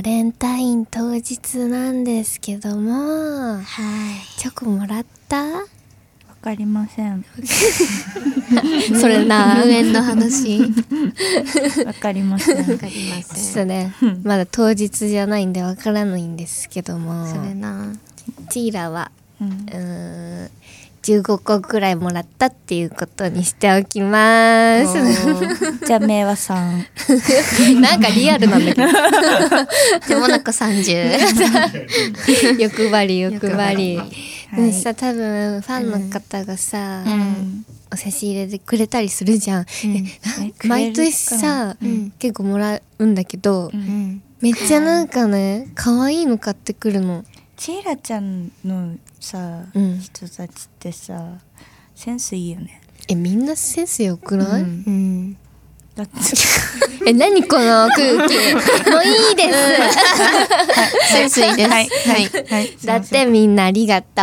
バレンタイン当日なんですけどもはい。チョコもらった？わかりません。それな無縁の話。わかりません。わかりまちょせんっとね。まだ当日じゃないんでわからないんですけども。それな。チーラはうん。うーん15個くらいもらったっていうことにしておきます。じゃあ明和さん。なんかリアルなんだけど。でもなんか30 欲張り欲張り。はい。さ多分ファンの方がさ、うん。お差し入れでくれたりするじゃん、うん。毎年さ、うん。結構もらうんだけど、めっちゃなんかね可愛いの買ってくるのチーラちゃんのさ、うん。人たちってさセンスいいよね。えみんなセンスよくない、うん。うん。だって。え何この空気？もういいです、センスいいです。はい。はい。はい。だってみんなありがとう。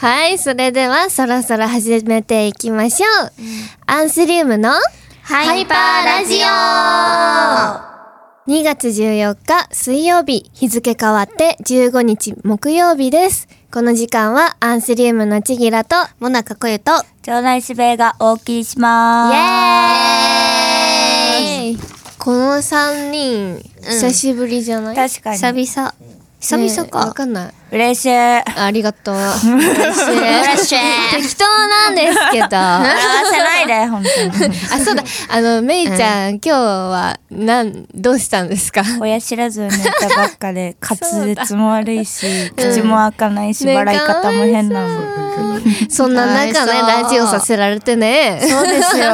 はい、それではそろそろ始めていきましょう。アンスリウムのハイパーラジ2月14日水曜日、日付変わって15日木曜日です。この時間はアンスリウムのちぎらと、オモナカコユと場内しべがお送りしまイすエーイ。この3人、久しぶりじゃない、確かに。久々久々ねわかかんない。嬉しい。ありがとう。嬉しい。嬉しい。適当なんですけど。笑わせないで本当に。あ、そうだ。あの、めいちゃん、今日は、なん、どうしたんですか？親知らずを抜いたばっかで滑舌も悪いしうん口も開かないし、ね笑い方も変なの。そんな中ね、ラジオさせられてね。そうですよ。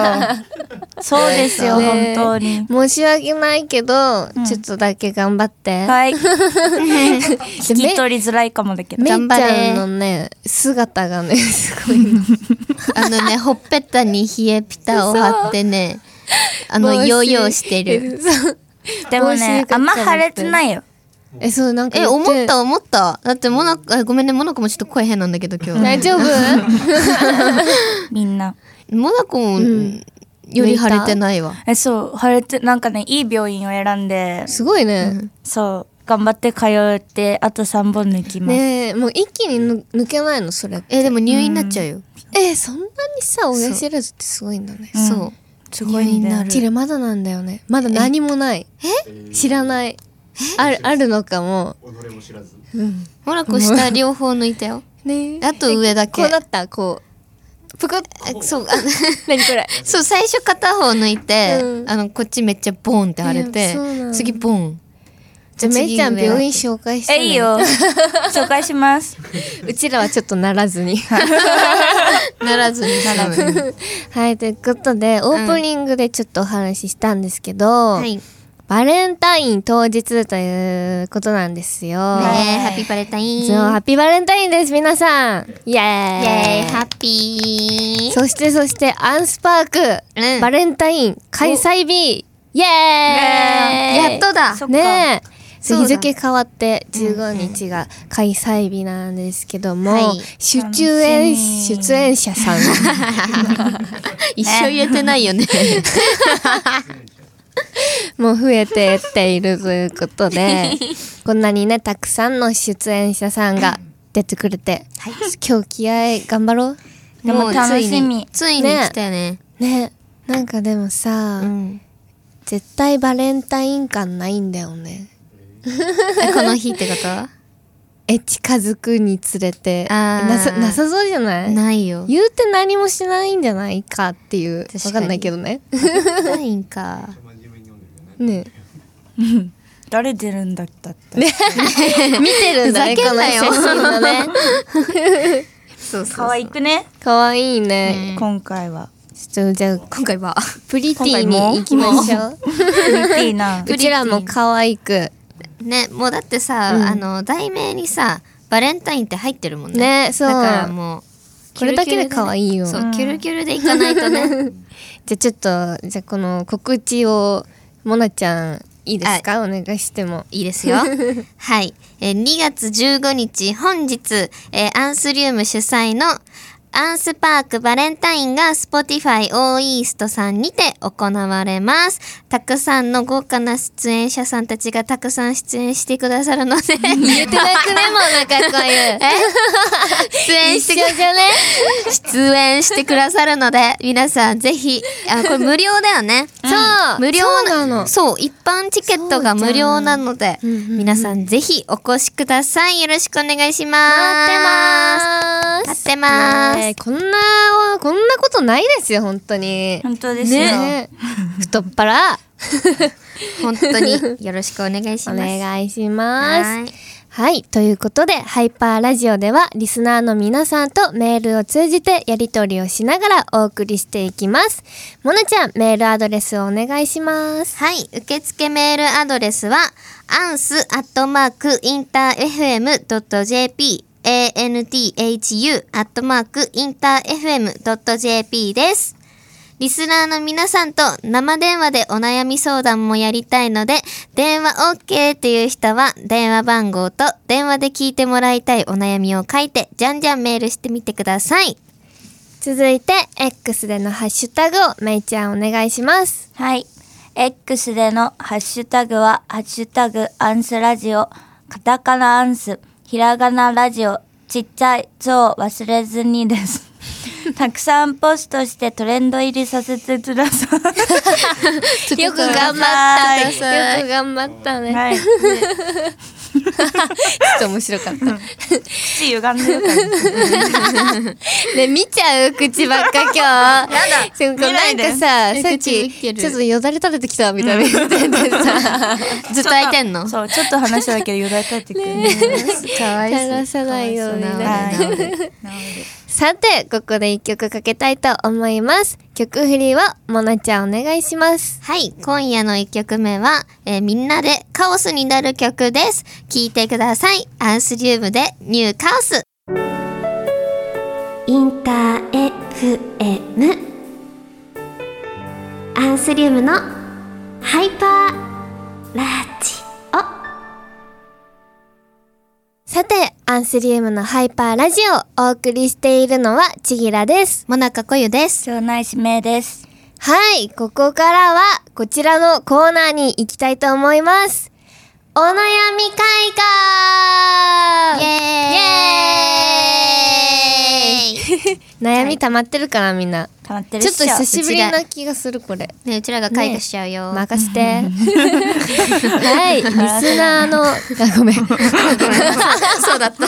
そうですよ、ね。本当に。申し訳ないけど、ん。ちょっとだけ頑張って。はい。で 聞き取りづらいかもだけど。めいち頑張れ。ゃんのね、姿がね、すごいの。あのねほっぺたに冷えピタを貼ってねあのヨーヨーしてる。でもねあんま腫れてないよ。え、そう、なんかえ。思った思った。だってモナカあごめんねモナカもちょっと声変なんだけど今日。大丈夫？みんな。モナカも、ん。より腫れてないわ。えそう腫れてなんかねいい病院を選んで。すごいね。そう頑張って通ってあと3本抜きます、ねえ、もう一気にぬ抜けないの、それ。えでも入院になっちゃうよ、え、そんなにさ、親知らずってすごいんだね。う。んそう。すごいんだよ。チラまだなんだよね。まだ何もない。え？知らない。ある、あるのかも。うん。モナカ下両方抜いたよ。ねあと上だけ。こうなった？こう。ぷくっ。あそう。あ 何これ？そう最初片方抜いて、うん。あのこっちめっちゃボンって腫れいて次ボンじゃあ、めいちゃん病院紹介して、ね。えいいよ。紹介します。うちらはちょっとならずに。ならずにならずにはい、ということで、オープニングでちょっとお話ししたんですけど、はい。バレンタイン当日ということなんですよ。ねハッピーバレンタインそう、ハッピーバレンタインです、皆さん。イエーイ。イエーイハッピーそしてそして、アンスパーク、うん。バレンタイン開催日。イエーイ。やっとだ。ねえ日付変わって15日が開催日なんですけども、はい。出演楽しみ。出演者さん。一緒言えてないよね。も増えてっているということでこんなにねたくさんの出演者さんが出てくれて、今日気合い頑張ろう。でも楽しみ。ついに。来たよね。ね。なんかでもさ、うん。絶対バレンタイン感ないんだよね。え この日ってこと？え近づくにつれて。あー。なさなさそうじゃない？ないよ。言うて何もしないんじゃないかっていう。確かに。わかんないけどね。ないんか。ね。誰出るんだったって、見てるんだねふざけんなよ。この写真のねそうそう。可愛くね？かわいいね、今回は。ちょっとじゃあ今回はプリティに行きましょう。プリティーな。うちらも可愛くねもうだってさ、うん。あの題名にさバレンタインって入ってるもんね。ねそう。だからもうこれだけで可愛いよ。そうキュルキュルでいかないとね。じゃあちょっとじゃあこの告知をもなちゃんいいですか？お願いしても。いいですよ。はい、えー2月15日本日、えーアンスリウム主催のアンスパークバレンタインが Spotify オーイーストさんにて行われます。たくさんの豪華な出演者さんたちがたくさん出演してくださるので、言ってなくねもうなんかこういう出演してく一緒じゃね出演してくださるので、皆さんぜひ、あ、これ無料だよね。そう。無料なの。そう、一般チケットが無料なので、うんうんうん。皆さんぜひお越しください。よろしくお願いします。待ってます待ってますねえこんなこんなことないですよ本当に本当ですよ。ね 太っ腹 本当によろしくお願いしおます。願いしますはいはい。ということで、ハイパーラジオでは、リスナーの皆さんとメールを通じてやり取りをしながらお送りしていきます。もなちゃん、メールアドレスをお願いします。はい。受付メールアドレスは、アンスアットマークインター FM.jp anthu アットマークインター FM.jp です。リスナーの皆さんと生電話でお悩み相談もやりたいので、電話 OK っていう人は電話番号と電話で聞いてもらいたいお悩みを書いて、じゃんじゃんメールしてみてください。続いて、X でのハッシュタグをめいちゃんお願いします。はい。X でのハッシュタグは、ハッシュタグアンスラジオ、カタカナアンス、ひらがなラジオ、ちっちゃい、そう忘れずにです。たくさんポストしてトレンド入りさせてください。よく頑張はいった。よく頑張ったね。はい。ちょっと面白かった。口歪んでる。ね、見ちゃう口ばっか今日。やだ。なんかさ、えさっちょっとよだれ垂れてきたみたいな言って。ずっと開いてんの？そう、ちょっと話しただけでよだれ垂れてくる。かわい垂らさないようにかね。はい。治るさて、ここで一曲かけたいと思います。曲振りは、もなちゃんお願いします。はい、今夜の一曲目は、えーみんなでカオスになる曲です。聴いてください。アンスリウムでニューカオス。インター FM アンスリウムのハイパーラジオ。さて、アンスリウムのハイパーラジオをお送りしているのは、ちぎらです。もなかこゆです。町内指名です。はい、ここからは、こちらのコーナーに行きたいと思います。お悩み会イ歌エーイ 悩み溜まってるかな、みんな。溜まってるちょっと久しぶりな気がする、これ。ね、うちらが開花しちゃうよ。任せて。はい、リスナーの、あ、ごめん。そうだった。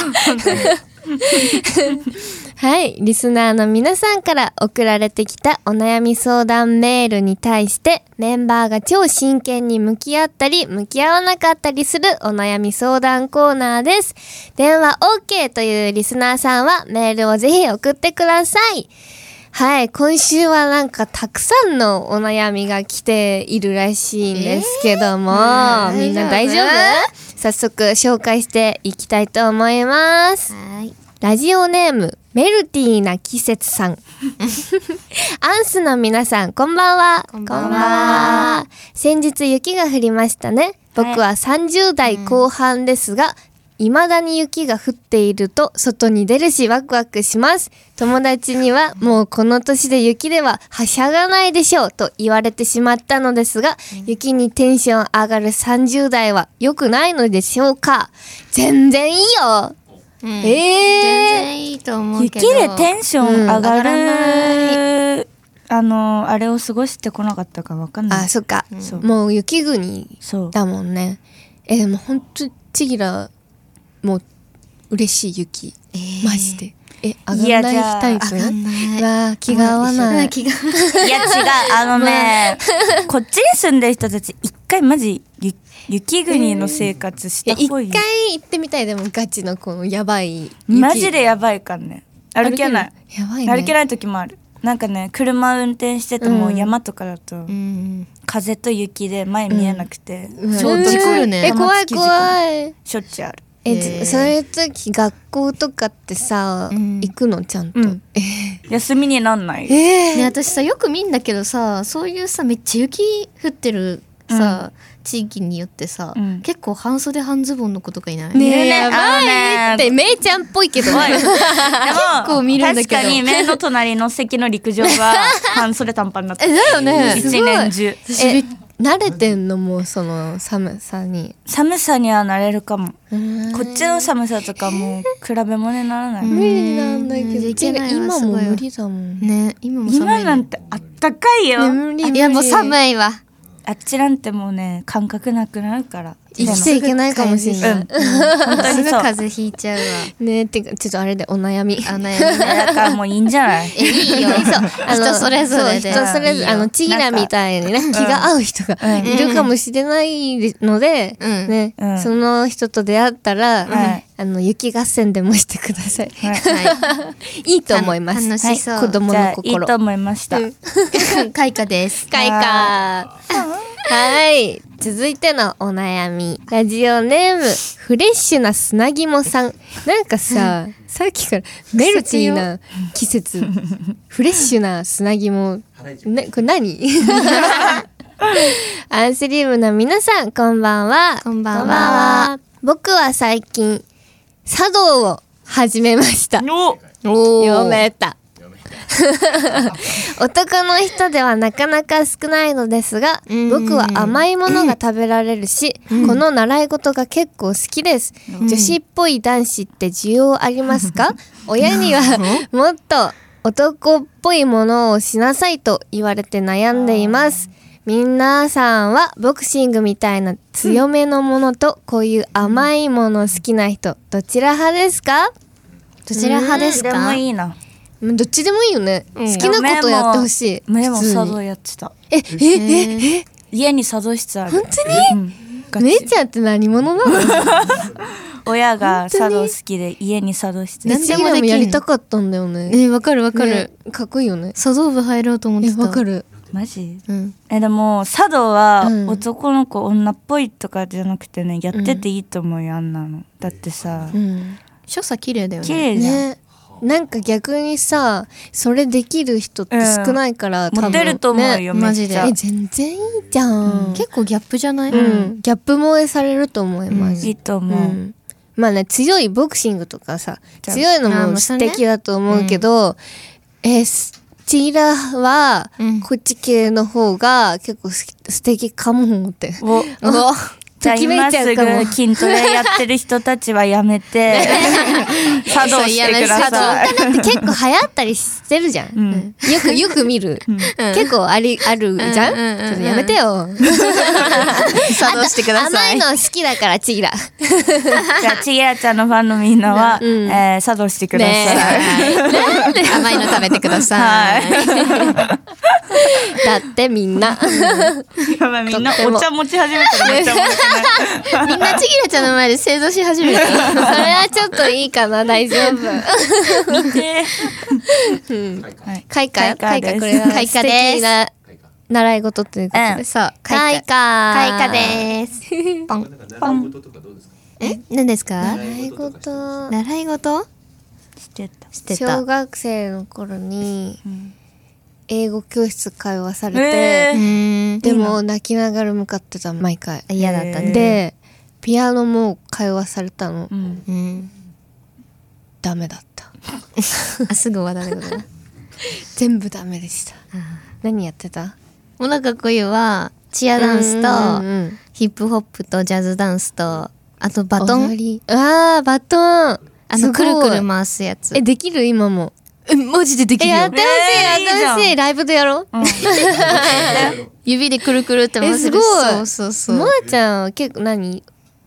はい、リスナーの皆さんから送られてきたお悩み相談メールに対してメンバーが超真剣に向き合ったり向き合わなかったりするお悩み相談コーナーです。電話 OK というリスナーさんはメールをぜひ送ってください。はい、今週はなんかたくさんのお悩みが来ているらしいんですけども、ーみんな大丈夫早速紹介していきたいと思います。はい。ラジオネームメルティーな季節さん。アンスの皆さん、こんばんは。こんばんはは先日雪が降りましたね。僕は30代後半ですが、未だに雪が降っていると外に出るしワクワクします。友達にはもうこの年で雪でははしゃがないでしょうと言われてしまったのですが、雪にテンション上がる30代は良くないのでしょうか？全然いいようんえー全然いいと思うけど。雪でテンション上がる、あの、あれを過ごしてこなかったかわかんない。あ、そっか。そうもう雪国。だもんね。え、でもほんと、ちぎら、もう、嬉しい雪。マジで。え、上がんないタイプわあ気が合わない。いや違う、あのね、こっちに住んでる人たち、一回マジ、ゆ雪国の生活した方がいい。回行ってみたいでもガチのこのやばい雪マジでやばいからね。歩けない。やばいね歩けない時もある。なんかね、車運転しててもうん山とかだと、うん。風と雪で前見えなくて、うん衝突事故るねえ怖い怖いしょっちゅうある。え、そういう時学校とかってさ、うん。行くの？ちゃんと、うん。休みになんない？えね、私さよく見んだけどさそういうさめっちゃ雪降ってるさ、地域によってさ、うん。結構半袖半ズボンの子とかいない？ねえねやばい。ねってめいちゃんっぽいけど。ねでも構見るんだけど。確かに目の隣の席の陸上が半袖短パンになってえだよね。一年中。え慣れてんのもうその寒さに。寒さにはなれるかも。うん。こっちの寒さとかもう比べ物にならない、うん。無理なんだけうん。ど今も無理だもん。ね。今も寒い、ね、今なんてあったかいよ、いやもう寒いわあっちなんてもうね感覚なくなるから。生きていけないかもしれない、うん。すぐ風邪ひいちゃうわ。ねてかちょっとあれでお悩み。あ悩みねだからもういいんじゃない？えいいよ。あの人それぞれで。そう人それぞれあのちぎらみたいにねん気が合う人がうん。いるかもしれないので、うん。ね、うん。その人と出会ったら、はいあの雪合戦でもしてください。はい。いいと思います。楽しそう。子供じゃあいいの心。と思いました、開花です。開花。はい。続いてのお悩み。ラジオネームフレッシュな砂肝さん。なんかささっきからメルティーな季節フレッシュな砂肝。ねこれ何？アンスリウムの皆さんこんばんは。こんばんは。僕は最近茶道を始めました。お。お読めた。男の人ではなかなか少ないのですがうん。僕は甘いものが食べられるし、この習い事が結構好きです、女子っぽい男子って需要ありますか？親にはもっと男っぽいものをしなさいと言われて悩んでいます皆さんはボクシングみたいな強めのものとこういう甘いもの好きな人どちら派ですか？どちら派ですでかもいいな。うんどっちでもいいよね、好きなことやってほしい。目も茶道やってた。ええええ家に茶道室ある。本当に？うん。姉ちゃんって何者なの？親が茶道好きで家に茶道室何でもできる。もやりたかったんだよね。ねわかるわかる、ねかっこいいよね。茶道部入ろうと思っえてた。わかるマジ？うん。えでも茶道はうん。男の子女っぽいとかじゃなくてねやってていいと思うよあんなの。だってさ。うん。所作綺麗だよね。綺麗じゃん。ね。なんか逆にさそれできる人って少ないから、多分。モテると思うね。よマジで。え全然いいじゃん、結構ギャップじゃない、うん、ギャップ萌えされると思います、いいとう思う、ん。まあね強いボクシングとかさ強いのも素敵だと思うけど、えーすチーラはうんこっち系の方が結構す素敵かもって。お じゃ今すぐ筋トレやってる人たちはやめて 茶道してください。だって結構流行ったりしてるじゃん。ん。よくよく見る。結構ありあるじゃん？うんうんうんうん。ちょっとやめてよ。茶道してください甘いの好きだからチーラ。じゃあちぎらちゃんのファンのみんなは、うん。えー茶道してください、ね甘いの食べてください、だってみんな。やばいみんなお茶持ち始めたらめっちゃ面白いみんなちぎらちゃんの前で正座し始めたそれはちょっといいかな大丈夫。ではい開花。開花開花これは。開素花です。敵な習い事ということで。そう。開花。開花。です。ポン。習い事とかどうですか？え？何ですか？習い事。習い事？してた。してた。小学生の頃にん英語教室通わされて、え。うーん。でも泣きながら向かってた毎回。嫌だったね。でピアノも通わされたの、うん。うんダメだった。あすぐ終わられるな 全部ダメでした。何やってた？もなかこゆはチアダンスとうんヒップホップとジャズダンスとあとバトン？あーバトン。あのくるくる回すやつ。えできる？今も。えマジででえやってほしい、やってほしい。ライブでやろう。指でくるくるって回せるえすごい。そうそうそう。もあちゃんは結構何？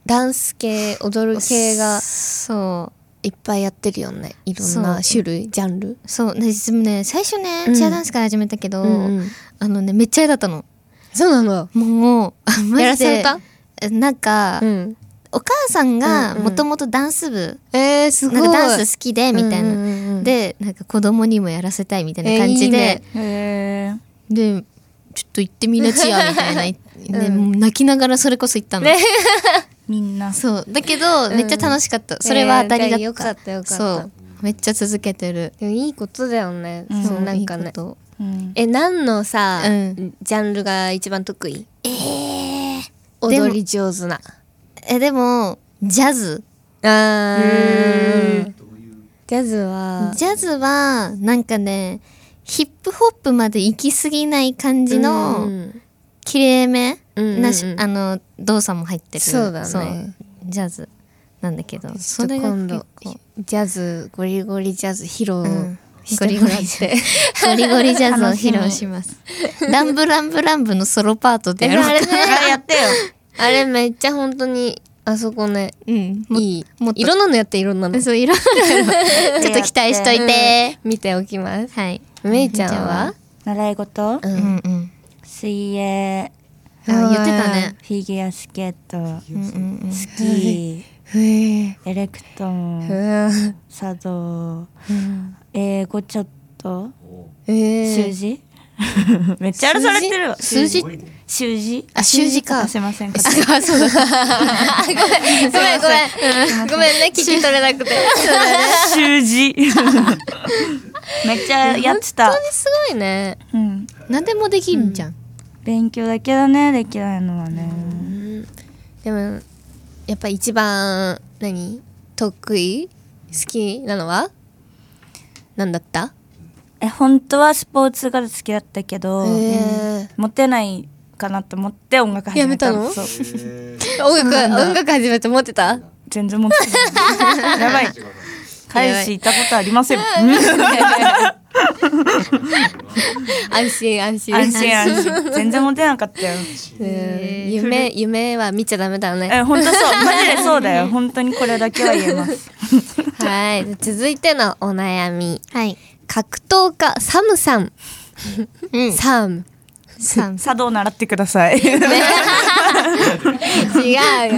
ダンス系踊る系がそう。いっぱいやってるよね。いろんな種類ジャンル。そう。ねでもね最初ね、うん。チアダンスから始めたけど、うんうん。あのねめっちゃ嫌だったの。そうなの。もうやらされた？えなんか、うんお母さんがうんうん。もともとダンス部、えー、すごないんかダンス好きでみたいな、うんうんうんでなんか子供にもやらせたいみたいな感じで、えーいいね。へー。でちょっと行ってみなちやみたいな、う泣きながらそれこそ行ったの、みんな。そう。だけど、ん。めっちゃ楽しかった。それは当たりだった、えーよかったよかった。そう。めっちゃ続けてる。でもいいことだよね、うん。そうなんかね。うん。え何のさ、うん。ジャンルが一番得意？えでも踊り上手なえでもジャズ。あー。ジャズは。ジャズはなんかねヒップホップまで行き過ぎない感じうのん。綺麗めうんうんうん。なし、あの動作も入ってる。そうだね。ジャズ。なんだけどそれが結今度構。ジャズゴリゴリジャズ披露ん。してもらって、ゴリゴリジャズを披露します。ランブランブランブのソロパートでやろうかあれね。あやってよあれめっちゃ本当にあそこねうん。もいい。もっと。いろんなのやっていろんな。のそういろんなの ちょっと期待しといて、見ておきます。はい。めいちゃんは？習い事？ううんんうん。水泳。あ言ってたね。フィギュアスケート。うんうんうん。スキー。へえ。エレクトーン。うん。茶道英語ちょっと。え習字？めっちゃ荒らされてるわ。数字？習字？あ習字か。あすいません。あそうだごめんごめんごめん。ね聞き取れなくて。習字。めっちゃやってた。本当にすごいね。うん。何でもできるじゃん、勉強だけだねできないのはね。でもやっぱ一番何？得意？好きなのは？何だった？え本当はスポーツが好きだったけどへモテないかなと思って音楽始めたやめたの？そう。え音楽音楽始めて持ってた？全然モテない。やばい。彼氏いたことありません。安心 安心。安心安心。全然モテなかったよ。うん。夢夢は見ちゃダメだね。え本当そう。マジでそうだよ。本当にこれだけは言えます。はい。続いてのお悩み。はい格闘家サムさん。うん。サム。さん茶道習ってください。違うよ。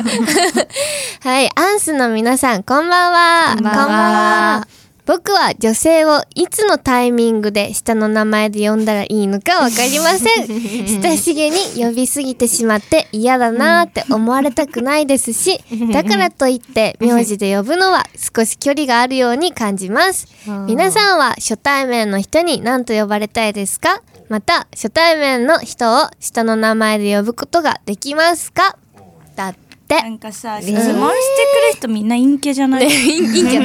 はいアンスの皆さんこんばんは。こんばんは僕は女性をいつのタイミングで下の名前で呼んだらいいのかわかりません。親しげに呼びすぎてしまって嫌だなーって思われたくないですし だからといって名字で呼ぶのは少し距離があるように感じます。うん皆さんは初対面の人に何と呼ばれたいですか？また初対面の人を下の名前で呼ぶことができますか？だって。なんかさ質問してくる人みんな陰キャじゃない、いいいいんじゃん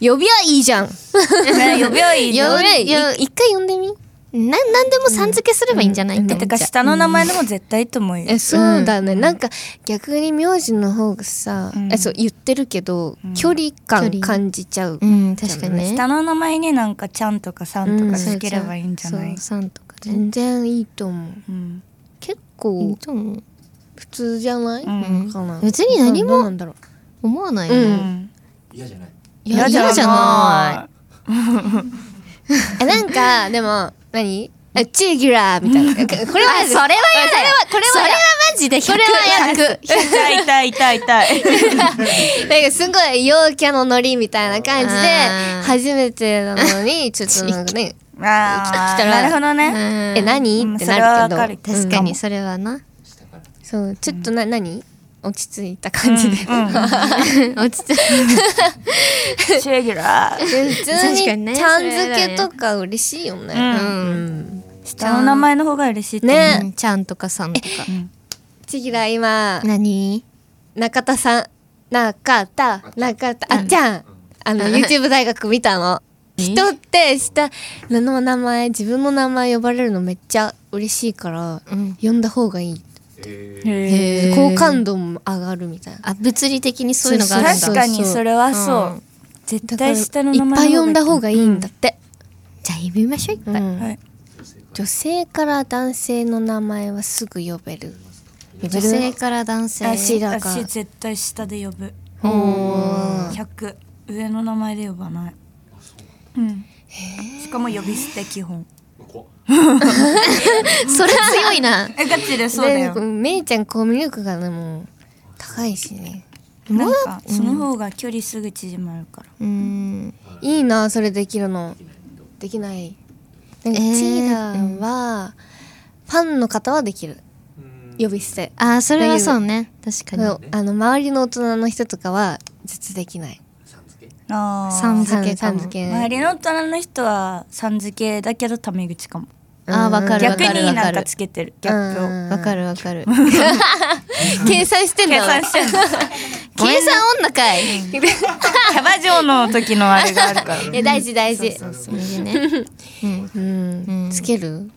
呼びはいいじゃん。ね呼びはいいじゃん。呼びはいい。よ一回呼んでみ。な何でもさん付けすればいいんじゃない？っててか下の名前でも絶対いいと思うよ、えそうだね、なんか逆に名字の方がさ、うん。えそう言ってるけど、ん。距離感感じちゃう、うん確かにね。下の名前になんかちゃんとかさんとかつければいいんじゃない、そうさんとか。ね全然いいと思う。うん結いい構と思う普通じゃない、うん。かな。別に何もどうなんだろう。思わないようね嫌じゃ嫌じゃなえなんかでも何？えチーギュラーみたいな。これはそれは嫌だよ。それはこれはそれはマジで100それは100痛い痛い痛い痛い。なんかすごい陽キャのノリみたいな感じで初めてなのにちょっとなんかねあー来たらなるほどね、え何？うんってなるけど。確かに。それはな。そうちょっとな、何？落ち着いた感じで、落ち着いシェギュラー。普通にちゃん付けとか嬉しいよね、うん。うん。下の名前の方が嬉しいね。うんちゃんとかさんとか。ちぎら今。何？中田さん。中田。中田。あっちゃん。あの YouTube 大学見たの人って下の名前自分の名前呼ばれるのめっちゃ嬉しいから、うん。呼んだ方がいい。へー。好感度も上がるみたいな。あ物理的にそういうのがあるんだ。確かにそれはそう、うん。絶対下のいっ名前ぱい呼んだ方がいいんだって、じゃあ呼びましょういっぱい、うん。はい。女性から男性の名前はすぐ呼べる。女性から男性。私だから。私絶対下で呼ぶ。おー100上の名前で呼ばないうん。しかも呼び捨て基本。それ強いな。えガチでそうだよ。でめいちゃんコミュ力がねもう高いしね。なんかその方が距離すぐ縮まるから。うん。いいなそれできるの。できない。なんかえーチーダーは、ファンの方はできる。呼び捨て。あーそれはそうね。確かに。あの周りの大人の人とかは絶できないあーさん付けかも。さん付け周りの大人の人はさん付けだけどタメ口かも。あーわかるわ逆かるわかる。になんかつけてる。ギャップを。うんわかるわかる。計算してんだ計算してんの。計算 女かい。キャバ嬢の時のあれがあるから。え大事大事。それでね。うん。うん。うんつける？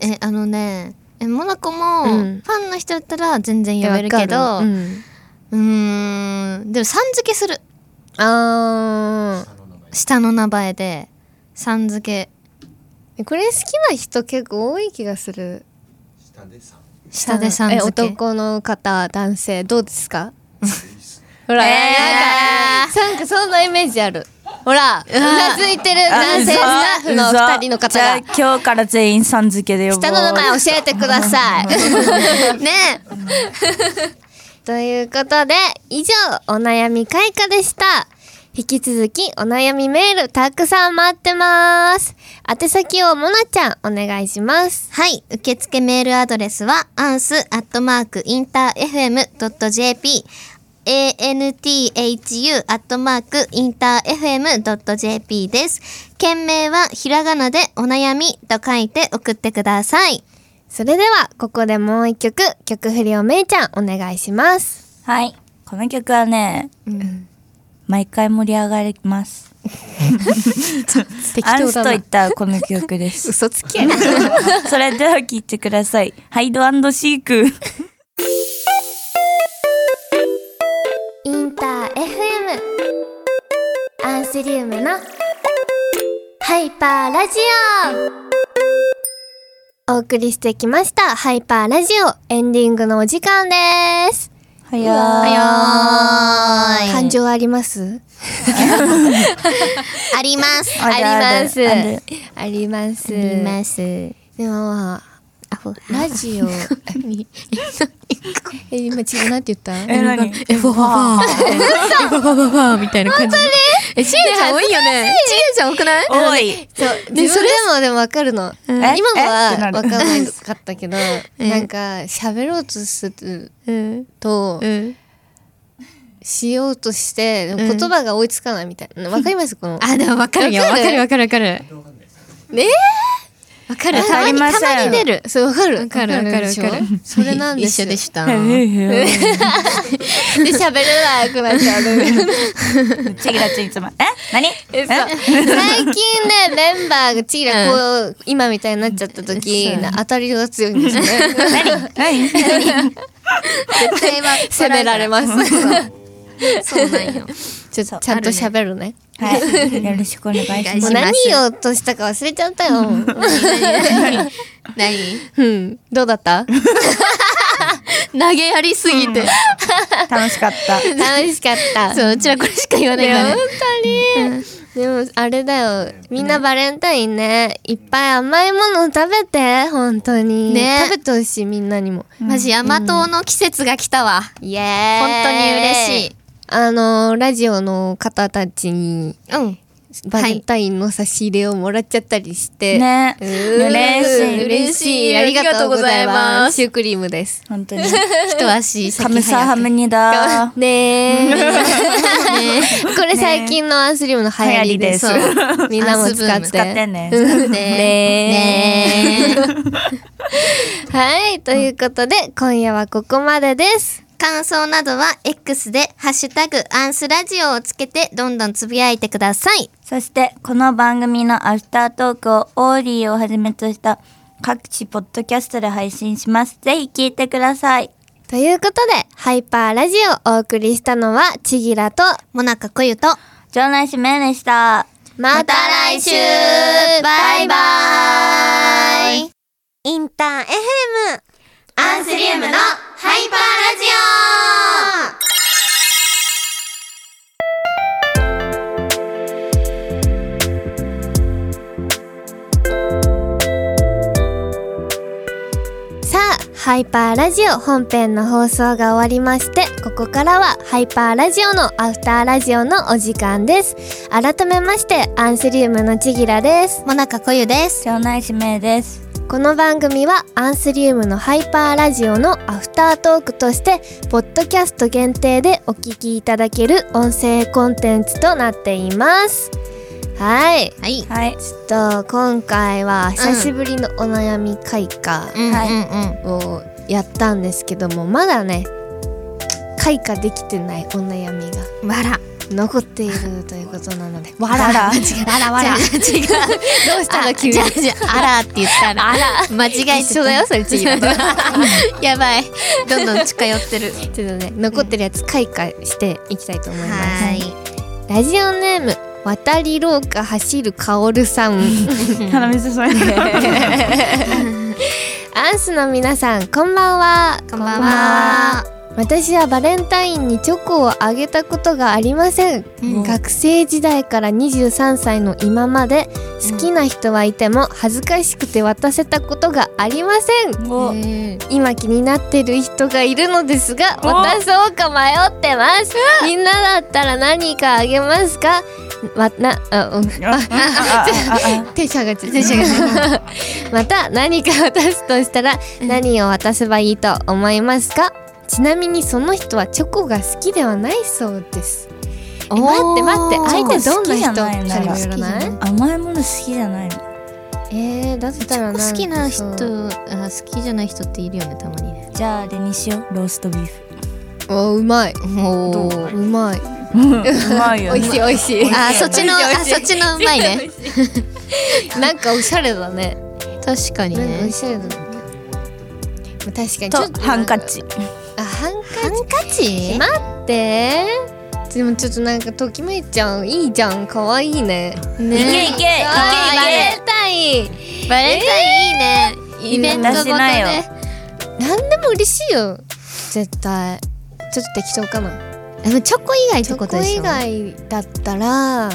えあのねえモナコも、うん。ファンの人だったら全然呼べるけどううん。ーん。でもさん付けするあ下の名前でさん付け。ーこれ好きな人結構多い気がする。下でさん。え付け。男の方男性どうですか？ほら、えー。なんかなんかそんなイメージある。ほらうなずいてる男性スタッフの二人の方じゃあが今日から全員さん付けで呼ぼう。下の名前教えてください。ねということで以上お悩み開花でした。引き続きお悩みメールたくさん待ってます。宛先をもなちゃんお願いします。はい。受付メールアドレスはアンスアットマークインター FM.jp anthu アットマークインター FM.jp です。件名はひらがなでお悩みと書いて送ってください。それではここでもう一曲曲振りをめいちゃんお願いします。はい。この曲はね、毎回盛り上がります。アンスと言ったこの曲です。嘘つきや それでは聴いてください。ハイドシーク。インター FM アンスリウムのハイパーラジオお送りしてきましたハイパーラジオ。エンディングのお時間です。はやーい。感情あります？あります。あります。あります。あります。でもラジオ。え今違うなんて言った？え何？えファファファえファファファファみたいな感じ。えしげちゃん多いよね。しげちゃん多くない。多い。そう。でそれでもでも分かるの。え？今のは分かんないかったけどなんか喋ろうとするうん。とうん。しようとして言葉が追いつかないみたい。な分かります？この。あでもわかるよ。わかる？わかるわかるわかる。ねわかるわかりません。たまに出る。そう分かる。わかるわかるわかるそれなんです一緒でした。で喋れなくなっちゃうの ちぎらちいつも。え？何？え？そう最近ね メンバーがチーラこう今みたいになっちゃった時当たりが強いんですよね。何？絶対は責められます そうなんよ。ちょっとちゃんと喋るね。はい。よろしくお願いします。何言おうとしたか忘れちゃったよ。何？うん。どうだった？投げやりすぎて。楽しかった。楽しかった。そううちらこれしか言わないから本ね当に、でもあれだよ。みんなバレンタインね。いっぱい甘いもの食べて本当に。ね。食べてほしいみんなにも。マジヤマトの季節が来たわ。イエーイ。本当に嬉しいあのラジオの方たちにうん。バレンタインの差し入れをもらっちゃったりして、ね。嬉しい。嬉しい。ありがとうございます。シュークリームです。本当に。一足先カムサハムニダねえ これ最近のアンスリウムの流行りですみんなも使って。使ってね。ねね はい。ということで今夜はここまでです感想などは X でハッシュタグアンスラジオをつけてどんどんつぶやいてください。そしてこの番組のアフタートークをオーリーをはじめとした各地ポッドキャストで配信します。ぜひ聞いてください。ということでハイパーラジオをお送りしたのはちぎらともなかこゆと。場内指名でした。また来週。バイバイ。インター FM アンスリウムのイパーラジオ本編の放送が終わりましてここからはハイパーラジオのアフターラジオのお時間です。改めましてアンスリウムのちぎらです。オもなかこゆです。場内指名です。この番組はアンスリウムのハイパーラジオのアフタートークとしてポッドキャスト限定でお聞きいただける音声コンテンツとなっています。はい。はい。はい。ちょっと今回は久しぶりのお悩み開花をやったんですけどもまだね開花できてないお悩みがわら残っているということなので。わわらわらわら違う違う。どうしたの？急に。あ違う違う。あらって言ったら。あら。間違えてた。一緒だよそれ違う やばい。どんどん近寄ってる。ちょっとね残ってるやつ開花していきたいと思います。はい。ラジオネーム渡り廊下走るカオルさん。鼻水それ アンスの皆さんこんばんは。こんばんは。私はバレンタインにチョコをあげたことがありません、うん。学生時代から23歳の今まで好きな人はいても恥ずかしくて渡せたことがありません。今気になってる人がいるのですがお。渡そうか迷ってます。みんなだったら何かあげますか？わなあうん。テンション上がっちゃうテンション上がっちまた何か渡すとしたら何を渡せばいいと思いますか？ちなみにその人はチョコが好きではないそうです。え待って待って相手どんな人かにもよらない甘いもの好きじゃないの。えー、だったらなんか好きな人あ好きじゃない人っているよねたまにね。じゃああれにしよう。ローストビーフ。おうまい。おどうまい？うまい。よ美味しい美味しい。あそっちのあそっちのうまいね。なんかおしゃれだね。確かになんかおねしゃれだね。確かにちょっととハンカチ。あハンカチ？待って。でもちょっとなんかときめいちゃんいいじゃん。可愛いね。ね。いけいけあーバいレンタインバレンタインい。いねイベントごと私なんでも嬉しいよ。絶対。ちょっと適当かな。でもチョコ以外チョコ以外だったら。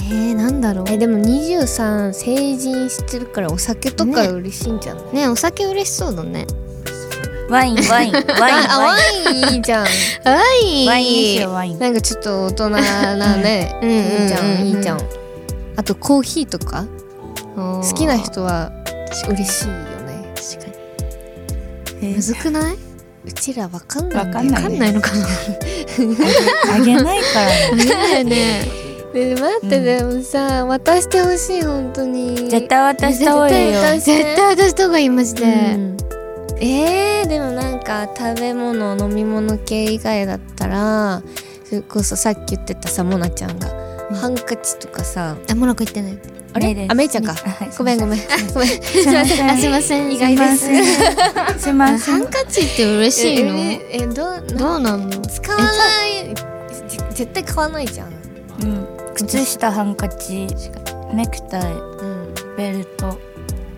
えー、なんだろう。えでも23成人してるからお酒とかね。嬉しいんじゃない、ねお酒嬉しそうだねワインワインワインあワワイインいいじゃん。はいンワイン。ワイン。なんかちょっと大人なね。うんいいじゃんいいじゃん。あとコーヒーとか？好好きな人は嬉しいよね。確かに。えむずくない？うちらわかんないわかんないわかんないのかな？あげないからね。ねね待って、でもさ渡してほしい本当に。絶対渡した方がいいよ。絶対絶対渡した方がいいマジで、うんえー、でもなんか食べ物飲み物系以外だったらそれこそさっき言ってたさモナちゃんが、ハンカチとかさ。あモナコ言ってない。あれ？あめいちゃんか。はいごめんごめん。ごめん。すいません。あすいません。意外です。すいません。ハンカチって嬉しいの？ええどうどうなんの？使わない。ぜ絶対買わないじゃん。うん。靴下ハンカチネクタイうん。ベルト。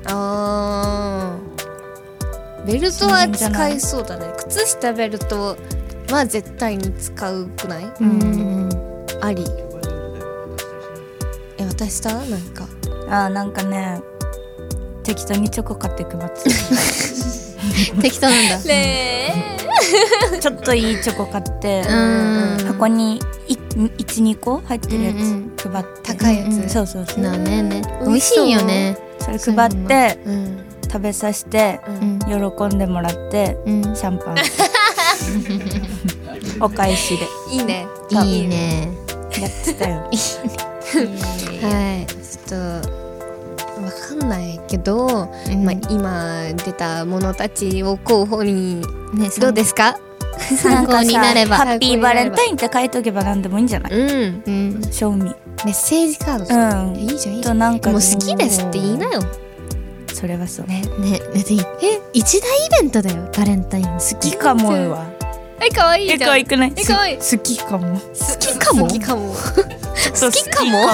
あーベルトは使いそうだね。靴下ベルトは絶対に使うくない？うん。あり。え渡した？なんか。あーなんかね適当にチョコ買って配って適当なんだ。ねた ちょっといいチョコ買ってうん。箱に12個入ってるやうんうん。つ配って。高いやつ、うん。そうそうそう。なねね。美美味味しいよね。それ配ってうん。食べさせてうんうん喜んでもらってうん。シャンパン。お返しで。いいね。いいね。やってたよ。はい。ちょっとわかんないけど、うん。まあ、今出たものたちを候補にねどうですか？参考になれば。ハッピーバレンタインって書いとけば何でもいいんじゃない？うん。うん賞味。メッセージカードうん。いいじゃんいいじゃとんなんかもう好きですって言いなよそれはそう。ねねだってえ一大イベントだよバレンタイン。好好きかもよ。わえ可愛いじゃん。え可愛くない？え可愛い。好きかも。好きかも？好きかも。好きかも？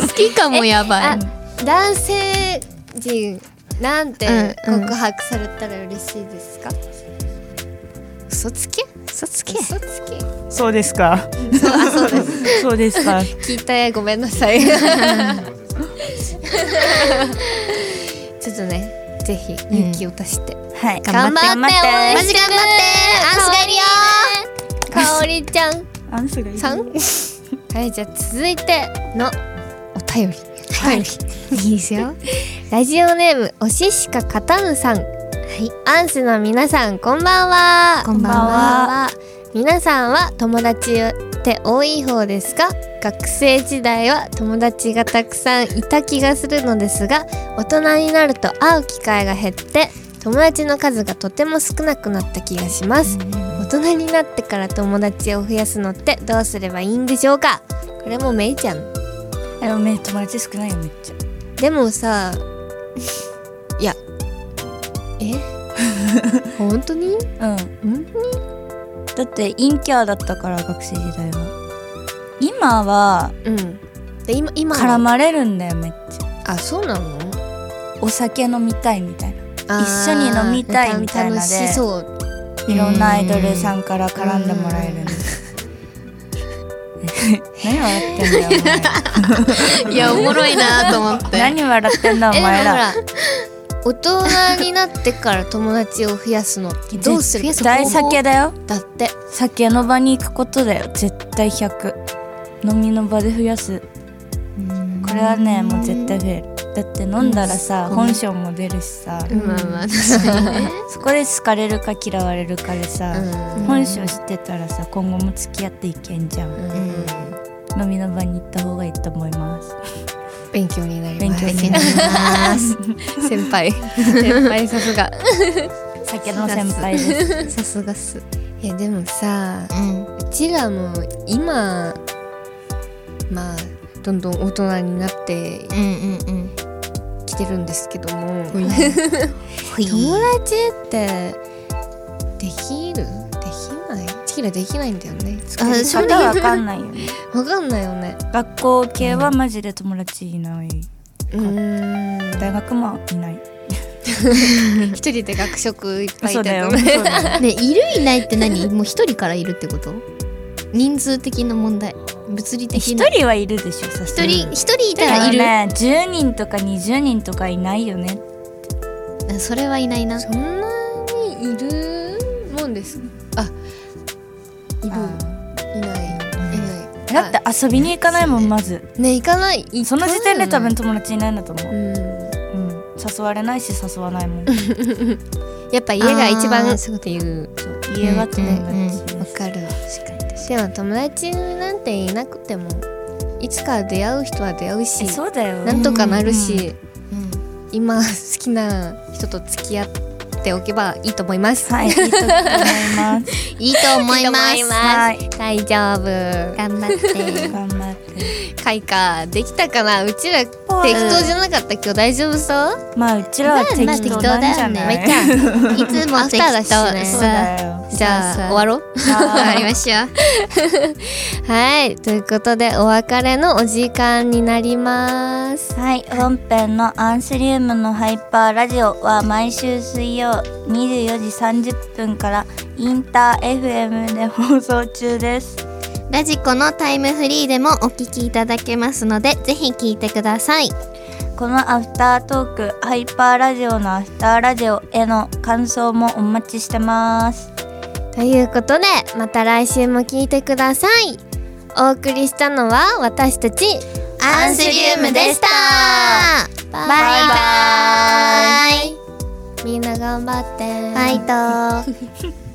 好きかも。やばあい男性陣なんてうんうん。告白されたら嬉しいですか、嘘つけ？嘘つけ？嘘つけ。そうですか。そうあそうです。そうですか。聞いたよごめんなさい ちょっとねぜひ勇気を出して、はい。頑張って頑張って。応援マジ頑張って。アンスがいるよ。かおりちゃん。アンスがいるさん？はいじゃあ続いてのお便り。はい。い。いですよ。ラジオネームおししかかたぬさん。はい。アンスの皆さんこんばんは。こんばんは。皆さんは友達して多い方ですが学生時代は友達がたくさんいた気がするのですが大人になると会う機会が減って友達の数がとても少なくなった気がします。大人になってから友達を増やすのってどうすればいいんでしょうか？これもめいちゃん。でもめ友達少ないよめっちゃ。でもさいやえ？本当に？うん。本当に？だって陰キャーだったから学生時代は。今はうん。で今今は。絡まれるんだよめっちゃ。あそうなの？お酒飲みたいみたいな。一緒に飲みたいみたいなで楽しそう。いろんなアイドルさんから絡んでもらえるんで。す 何笑ってんだよお前。いやおもろいなと思って。何笑ってんだお前ら大人になってから友達を増やすのってどうする？絶対酒だよ。だって。酒の場に行くことだよ。絶対100飲みの場で増やす。これはねもう絶対増える。だって飲んだらさ、本性も出るしさ、まあまあ確かにね。そこで好かれるか嫌われるかでさ、うん。本性知ってたらさ今後も付き合っていけんじゃん、飲みの場に行った方がいいと思います勉強になり勉ます。強になります。先輩。先輩さすが。酒の先輩です。さすがっす。いやでもさうん。うちらも今まあどんどん大人になってうんうんうん。きてるんですけども。ほい。友達ってでききないチキラできないんだよね。あ それわかんないよね。わかんないよね。学校系はマジで友達いない、うーん。大学もいない。一人で学食いっぱいいたよねそうだよ。ねいるいないって何？もう一人からいるってこと？人数的な問題？物理的一な人はいるでしょさすがに。一人一人いたらいる、ね10人とか20人とかいないよねそれはいないな。そんなだって遊びに行かないもんまず。ね行かない。行その時点で多分か友達いないんだと思う、ないよねうん、誘われないし誘わないもん。う んやっぱ家が一番あー。っていう。家は友うん達わかる。でも友達なんていなくてもいつか出会う人は出会うしえそうだよ。なんとかなるし、うん。今好きな人と付き合っておけばいいと思います。はいいいと思います いいと思いますいいと思いますはい大丈夫。頑張って頑張って 開花できたかな？うちら適当じゃなかった？今日大丈夫そう？まあうちらは適まあ当なんじゃない、まあ適当だよね。いつもアフターだしね。じゃあ終わろう？終わりましょう。はい。ということでお別れのお時間になります。はい。本編のアンスリウムのハイパーラジオは毎週水曜24時30分からインター FM で放送中ですラジコのタイムフリーでもお聞きいただけますのでぜひ聞いてください。このアフタートークハイパーラジオのアフターラジオへの感想もお待ちしてます。ということでまた来週も聞いてください。お送りしたのは私たちアンスリウムでした。バイバイ。バイみんな頑張って。ファイト